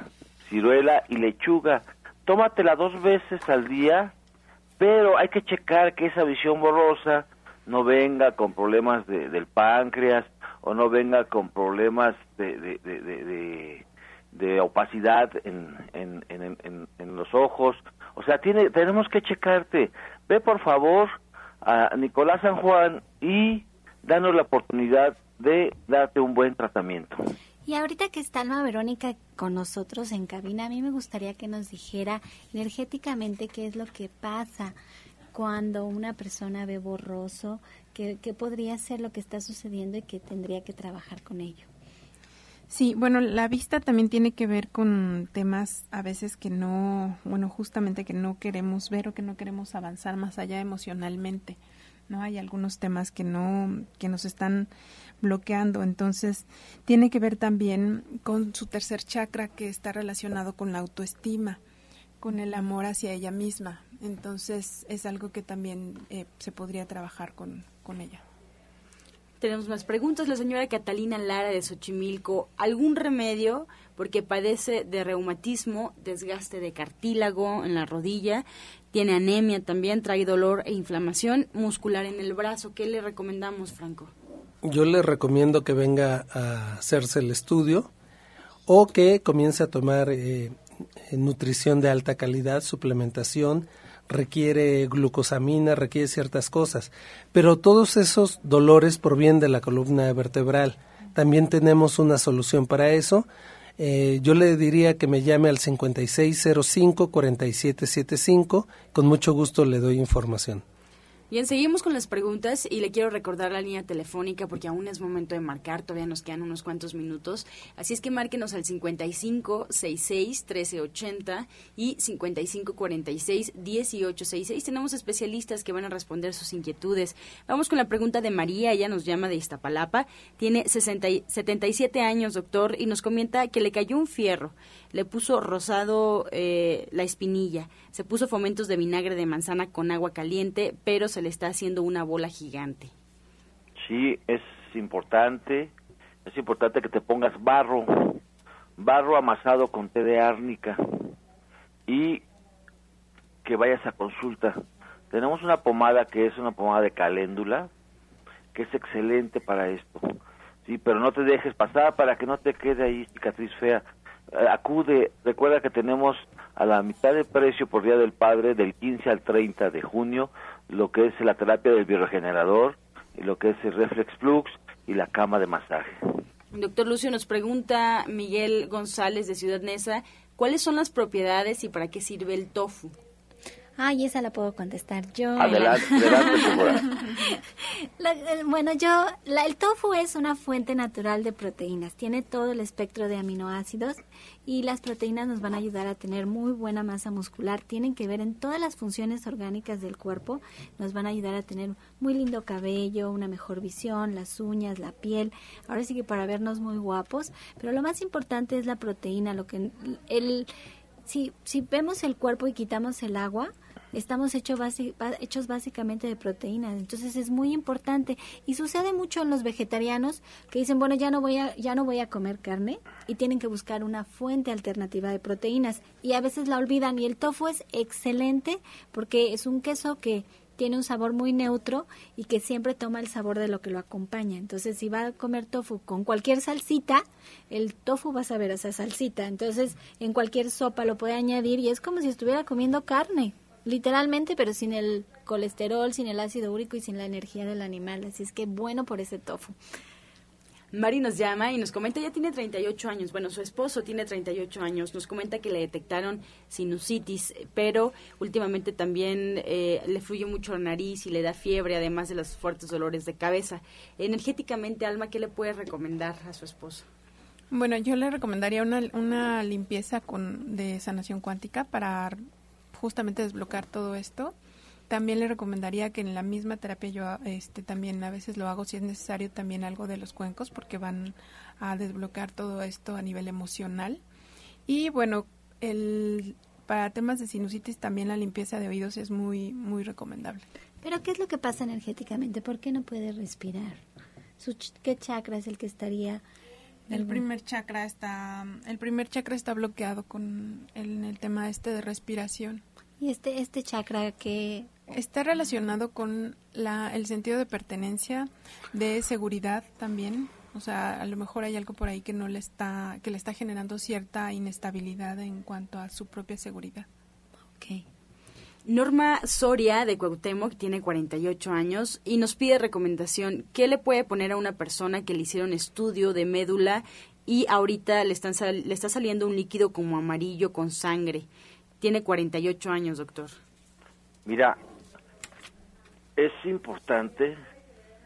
ciruela y lechuga. Tómatela dos veces al día, pero hay que checar que esa visión borrosa no venga con problemas de, del páncreas o no venga con problemas de, de, de, de opacidad en, en, en, en, los ojos. O sea, tiene, tenemos que checarte. Ve por favor a Nicolás San Juan y danos la oportunidad de darte un buen tratamiento. Y ahorita que está Alma Verónica con nosotros en cabina, a mí me gustaría que nos dijera energéticamente qué es lo que pasa cuando una persona ve borroso, qué, qué podría ser lo que está sucediendo y que tendría que trabajar con ello. Sí, bueno, la vista también tiene que ver con temas a veces que no, bueno, justamente que no queremos ver o que no queremos avanzar más allá emocionalmente. ¿no? Hay algunos temas que no, que nos están bloqueando. Entonces, tiene que ver también con su tercer chakra que está relacionado con la autoestima, con el amor hacia ella misma. Entonces, es algo que también eh, se podría trabajar con, con ella. Tenemos más preguntas. La señora Catalina Lara de Xochimilco, ¿algún remedio? Porque padece de reumatismo, desgaste de cartílago en la rodilla, tiene anemia también, trae dolor e inflamación muscular en el brazo. ¿Qué le recomendamos, Franco? Yo le recomiendo que venga a hacerse el estudio o que comience a tomar eh, nutrición de alta calidad, suplementación, requiere glucosamina, requiere ciertas cosas, pero todos esos dolores provienen de la columna vertebral. También tenemos una solución para eso. Eh, yo le diría que me llame al 5605-4775. Con mucho gusto le doy información. Bien, seguimos con las preguntas y le quiero recordar la línea telefónica porque aún es momento de marcar, todavía nos quedan unos cuantos minutos. Así es que márquenos al 55 66 1380 y 55 46 1866. Tenemos especialistas que van a responder sus inquietudes. Vamos con la pregunta de María, ella nos llama de Iztapalapa, tiene 60, 77 años, doctor, y nos comenta que le cayó un fierro le puso rosado eh, la espinilla, se puso fomentos de vinagre de manzana con agua caliente, pero se le está haciendo una bola gigante. Sí, es importante, es importante que te pongas barro, barro amasado con té de árnica y que vayas a consulta. Tenemos una pomada que es una pomada de caléndula, que es excelente para esto. Sí, pero no te dejes pasar para que no te quede ahí cicatriz fea. Eh, acude, recuerda que tenemos a la mitad de precio por Día del Padre del 15 al 30 de junio lo que es la terapia del bioregenerador y lo que es el Reflex Flux y la cama de masaje. Doctor Lucio, nos pregunta Miguel González de Ciudad Neza, ¿cuáles son las propiedades y para qué sirve el tofu? Ay, esa la puedo contestar yo. Adelante, adelante, La- el- bueno, yo, la- el tofu es una fuente natural de proteínas. Tiene todo el espectro de aminoácidos y las proteínas nos van a ayudar a tener muy buena masa muscular. Tienen que ver en todas las funciones orgánicas del cuerpo. Nos van a ayudar a tener muy lindo cabello, una mejor visión, las uñas, la piel. Ahora sí que para vernos muy guapos. Pero lo más importante es la proteína. Lo que el, si, si vemos el cuerpo y quitamos el agua, estamos hecho basi- ba- hechos básicamente de proteínas. Entonces es muy importante y sucede mucho en los vegetarianos que dicen, bueno, ya no voy a ya no voy a comer carne y tienen que buscar una fuente alternativa de proteínas y a veces la olvidan y el tofu es excelente porque es un queso que tiene un sabor muy neutro y que siempre toma el sabor de lo que lo acompaña. Entonces, si va a comer tofu con cualquier salsita, el tofu va a saber esa salsita. Entonces, en cualquier sopa lo puede añadir y es como si estuviera comiendo carne, literalmente, pero sin el colesterol, sin el ácido úrico y sin la energía del animal. Así es que bueno por ese tofu. Mari nos llama y nos comenta, ya tiene 38 años, bueno, su esposo tiene 38 años, nos comenta que le detectaron sinusitis, pero últimamente también eh, le fluye mucho la nariz y le da fiebre, además de los fuertes dolores de cabeza. Energéticamente, Alma, ¿qué le puede recomendar a su esposo? Bueno, yo le recomendaría una, una limpieza con, de sanación cuántica para justamente desbloquear todo esto. También le recomendaría que en la misma terapia yo este, también a veces lo hago si es necesario también algo de los cuencos porque van a desbloquear todo esto a nivel emocional. Y bueno, el, para temas de sinusitis también la limpieza de oídos es muy muy recomendable. Pero ¿qué es lo que pasa energéticamente? ¿Por qué no puede respirar? ¿Qué chakra es el que estaría El primer chakra está el primer chakra está bloqueado con el, el tema este de respiración. Y este este chakra que Está relacionado con la, el sentido de pertenencia, de seguridad también. O sea, a lo mejor hay algo por ahí que no le está, que le está generando cierta inestabilidad en cuanto a su propia seguridad. Ok. Norma Soria de Cuauhtémoc tiene 48 años y nos pide recomendación. ¿Qué le puede poner a una persona que le hicieron estudio de médula y ahorita le, están le está saliendo un líquido como amarillo con sangre? Tiene 48 años, doctor. Mira, es importante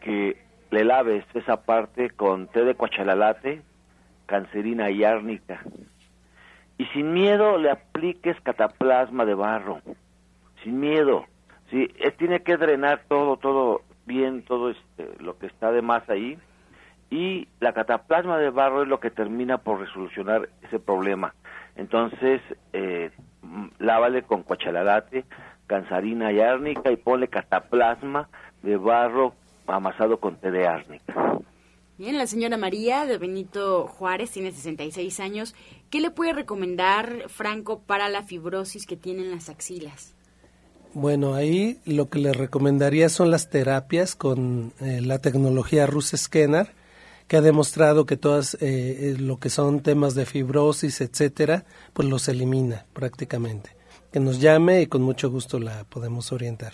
que le laves esa parte con té de cuachalalate, cancerina y árnica. Y sin miedo le apliques cataplasma de barro. Sin miedo. Sí, tiene que drenar todo, todo bien, todo este, lo que está de más ahí. Y la cataplasma de barro es lo que termina por resolucionar ese problema. Entonces, eh, lávale con cuachalalate, cancerina y árnica y ponle cataplasma de barro amasado con té de árnica. Bien, la señora María de Benito Juárez tiene 66 años. ¿Qué le puede recomendar Franco para la fibrosis que tiene en las axilas? Bueno, ahí lo que le recomendaría son las terapias con eh, la tecnología Rus Scanner, que ha demostrado que todas eh, eh, lo que son temas de fibrosis, etcétera, pues los elimina prácticamente. Que nos llame y con mucho gusto la podemos orientar.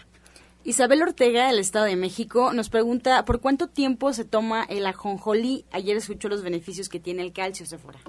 Isabel Ortega, del Estado de México, nos pregunta por cuánto tiempo se toma el ajonjolí. Ayer escuchó los beneficios que tiene el calcio, Sephora.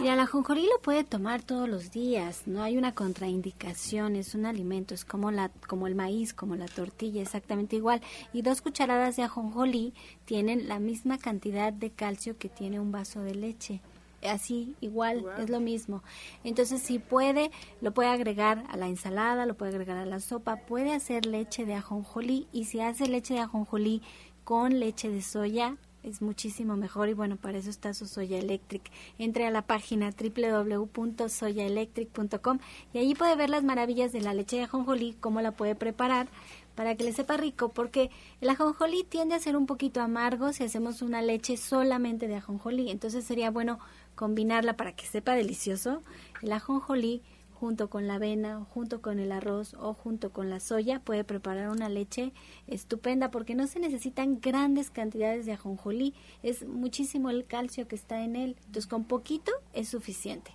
Mira, la ajonjolí lo puede tomar todos los días, no hay una contraindicación, es un alimento, es como la como el maíz, como la tortilla, exactamente igual. Y dos cucharadas de ajonjolí tienen la misma cantidad de calcio que tiene un vaso de leche. Así, igual, es lo mismo. Entonces, si puede, lo puede agregar a la ensalada, lo puede agregar a la sopa, puede hacer leche de ajonjolí y si hace leche de ajonjolí con leche de soya, es muchísimo mejor y bueno, para eso está su Soya Electric. Entre a la página www.soyaelectric.com y allí puede ver las maravillas de la leche de ajonjolí, cómo la puede preparar para que le sepa rico, porque el ajonjolí tiende a ser un poquito amargo si hacemos una leche solamente de ajonjolí. Entonces sería bueno combinarla para que sepa delicioso. El ajonjolí junto con la avena, junto con el arroz o junto con la soya, puede preparar una leche estupenda porque no se necesitan grandes cantidades de ajonjolí, es muchísimo el calcio que está en él, entonces con poquito es suficiente.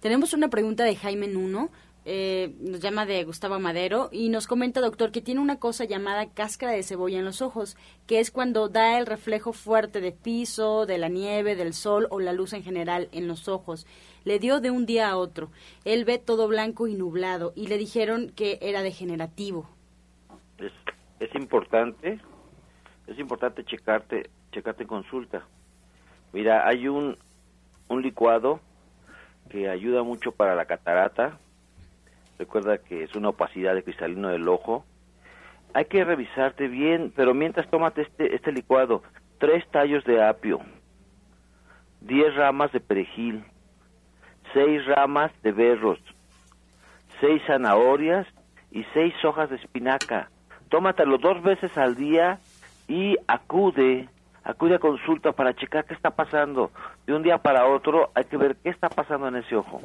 Tenemos una pregunta de Jaime Nuno. Eh, nos llama de Gustavo Madero y nos comenta, doctor, que tiene una cosa llamada cáscara de cebolla en los ojos, que es cuando da el reflejo fuerte de piso, de la nieve, del sol o la luz en general en los ojos. Le dio de un día a otro. Él ve todo blanco y nublado y le dijeron que era degenerativo. Es, es importante, es importante checarte, checarte en consulta. Mira, hay un, un licuado que ayuda mucho para la catarata, Recuerda que es una opacidad de cristalino del ojo. Hay que revisarte bien, pero mientras tómate este, este licuado, tres tallos de apio, diez ramas de perejil, seis ramas de berros, seis zanahorias y seis hojas de espinaca. Tómatelo dos veces al día y acude, acude a consulta para checar qué está pasando. De un día para otro hay que ver qué está pasando en ese ojo.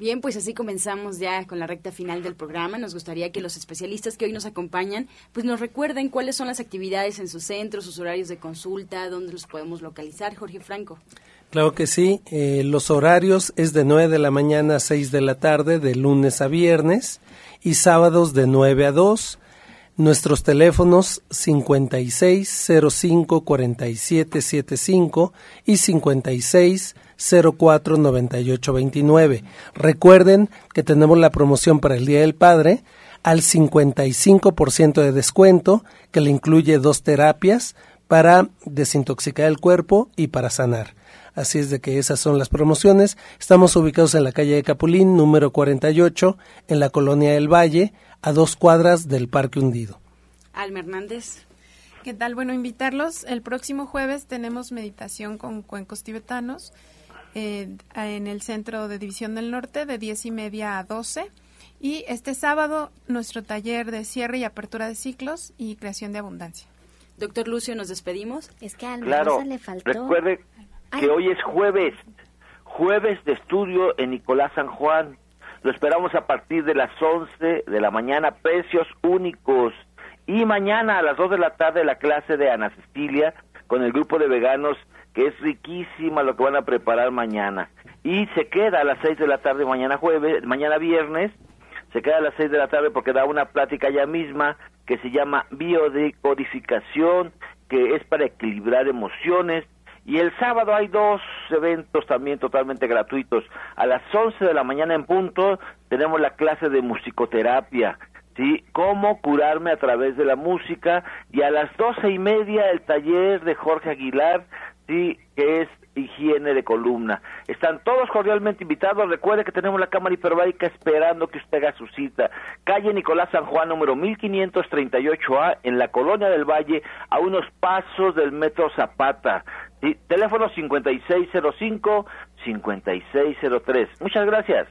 Bien, pues así comenzamos ya con la recta final del programa. Nos gustaría que los especialistas que hoy nos acompañan, pues nos recuerden cuáles son las actividades en sus centros, sus horarios de consulta, dónde los podemos localizar. Jorge Franco. Claro que sí. Eh, los horarios es de 9 de la mañana a 6 de la tarde, de lunes a viernes, y sábados de 9 a 2. Nuestros teléfonos 5605 4775 y 56 049829. Recuerden que tenemos la promoción para el Día del Padre al 55% de descuento que le incluye dos terapias para desintoxicar el cuerpo y para sanar. Así es de que esas son las promociones. Estamos ubicados en la calle de Capulín, número 48, en la colonia del Valle, a dos cuadras del Parque Hundido. Alma Hernández. ¿Qué tal? Bueno, invitarlos. El próximo jueves tenemos meditación con cuencos tibetanos eh, en el Centro de División del Norte de 10 y media a 12. Y este sábado nuestro taller de cierre y apertura de ciclos y creación de abundancia. Doctor Lucio, nos despedimos. Es que a claro, le faltó. Recuerde que hoy es jueves, jueves de estudio en Nicolás San Juan. Lo esperamos a partir de las 11 de la mañana, precios únicos. Y mañana a las 2 de la tarde la clase de Ana Cecilia con el grupo de veganos que es riquísima lo que van a preparar mañana. Y se queda a las 6 de la tarde mañana jueves, mañana viernes, se queda a las 6 de la tarde porque da una plática ya misma que se llama biodecodificación, que es para equilibrar emociones. Y el sábado hay dos eventos también totalmente gratuitos. A las 11 de la mañana en punto tenemos la clase de musicoterapia. ¿sí? Cómo curarme a través de la música. Y a las doce y media el taller de Jorge Aguilar que es higiene de columna. Están todos cordialmente invitados. Recuerde que tenemos la cámara hiperbárica esperando que usted haga su cita. Calle Nicolás San Juan, número 1538A, en la Colonia del Valle, a unos pasos del Metro Zapata. ¿Sí? Teléfono 5605-5603. Muchas gracias.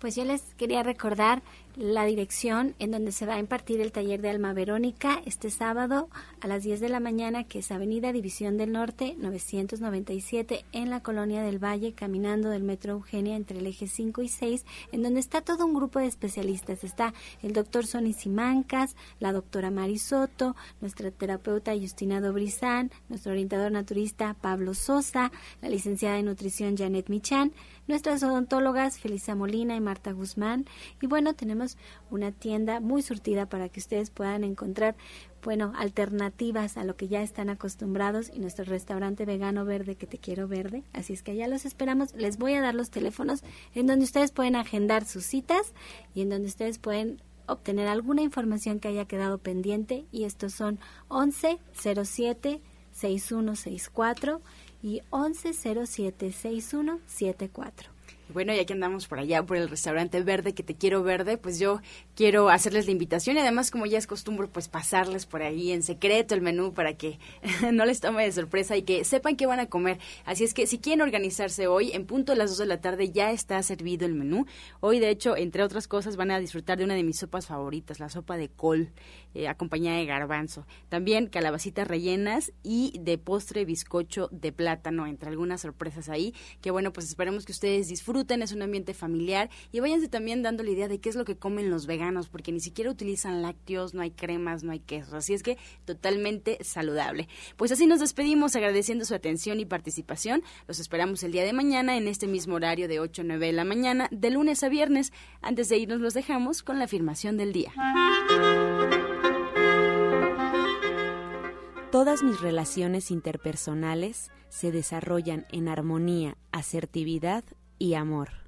Pues yo les quería recordar la dirección en donde se va a impartir el taller de Alma Verónica este sábado a las 10 de la mañana, que es Avenida División del Norte 997 en la Colonia del Valle, caminando del Metro Eugenia entre el eje 5 y 6, en donde está todo un grupo de especialistas. Está el doctor Sonny Simancas, la doctora Mari Soto, nuestra terapeuta Justina Dobrizán, nuestro orientador naturista Pablo Sosa, la licenciada en nutrición Janet Michan, nuestras odontólogas Felisa Molina y Marta Guzmán. Y bueno, tenemos una tienda muy surtida para que ustedes puedan encontrar, bueno, alternativas a lo que ya están acostumbrados y nuestro restaurante vegano verde que te quiero verde. Así es que allá los esperamos. Les voy a dar los teléfonos en donde ustedes pueden agendar sus citas y en donde ustedes pueden obtener alguna información que haya quedado pendiente y estos son 11 07 6164 y 11076174. Bueno, ya que andamos por allá, por el restaurante verde, que te quiero verde, pues yo quiero hacerles la invitación y además, como ya es costumbre, pues pasarles por ahí en secreto el menú para que no les tome de sorpresa y que sepan qué van a comer. Así es que si quieren organizarse hoy, en punto de las 2 de la tarde ya está servido el menú. Hoy, de hecho, entre otras cosas, van a disfrutar de una de mis sopas favoritas, la sopa de col, eh, acompañada de garbanzo. También calabacitas rellenas y de postre bizcocho de plátano, entre algunas sorpresas ahí, que bueno, pues esperemos que ustedes disfruten, es un ambiente familiar y váyanse también dando la idea de qué es lo que comen los veganos porque ni siquiera utilizan lácteos, no hay cremas, no hay quesos, así es que totalmente saludable. Pues así nos despedimos agradeciendo su atención y participación. Los esperamos el día de mañana en este mismo horario de 8 a 9 de la mañana, de lunes a viernes. Antes de irnos los dejamos con la afirmación del día. Todas mis relaciones interpersonales se desarrollan en armonía, asertividad y amor.